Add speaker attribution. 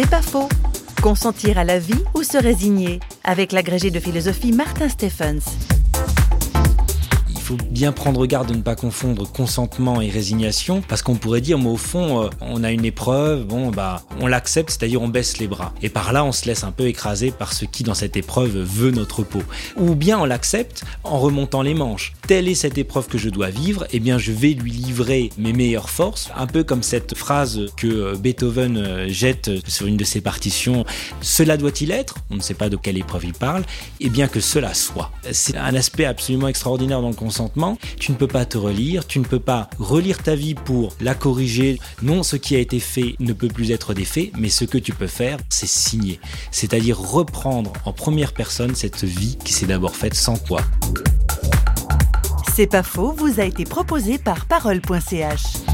Speaker 1: C'est pas faux. Consentir à la vie ou se résigner Avec l'agrégé de philosophie Martin Stephens
Speaker 2: faut bien prendre garde de ne pas confondre consentement et résignation, parce qu'on pourrait dire, mais au fond, euh, on a une épreuve, bon, bah, on l'accepte, c'est-à-dire on baisse les bras. Et par là, on se laisse un peu écraser par ce qui, dans cette épreuve, veut notre peau. Ou bien on l'accepte en remontant les manches. Telle est cette épreuve que je dois vivre, eh bien, je vais lui livrer mes meilleures forces, un peu comme cette phrase que euh, Beethoven euh, jette sur une de ses partitions. Cela doit-il être? On ne sait pas de quelle épreuve il parle. Et bien que cela soit. C'est un aspect absolument extraordinaire dans le tu ne peux pas te relire, tu ne peux pas relire ta vie pour la corriger. Non, ce qui a été fait ne peut plus être défait, mais ce que tu peux faire, c'est signer. C'est-à-dire reprendre en première personne cette vie qui s'est d'abord faite sans toi.
Speaker 1: C'est pas faux, vous a été proposé par parole.ch.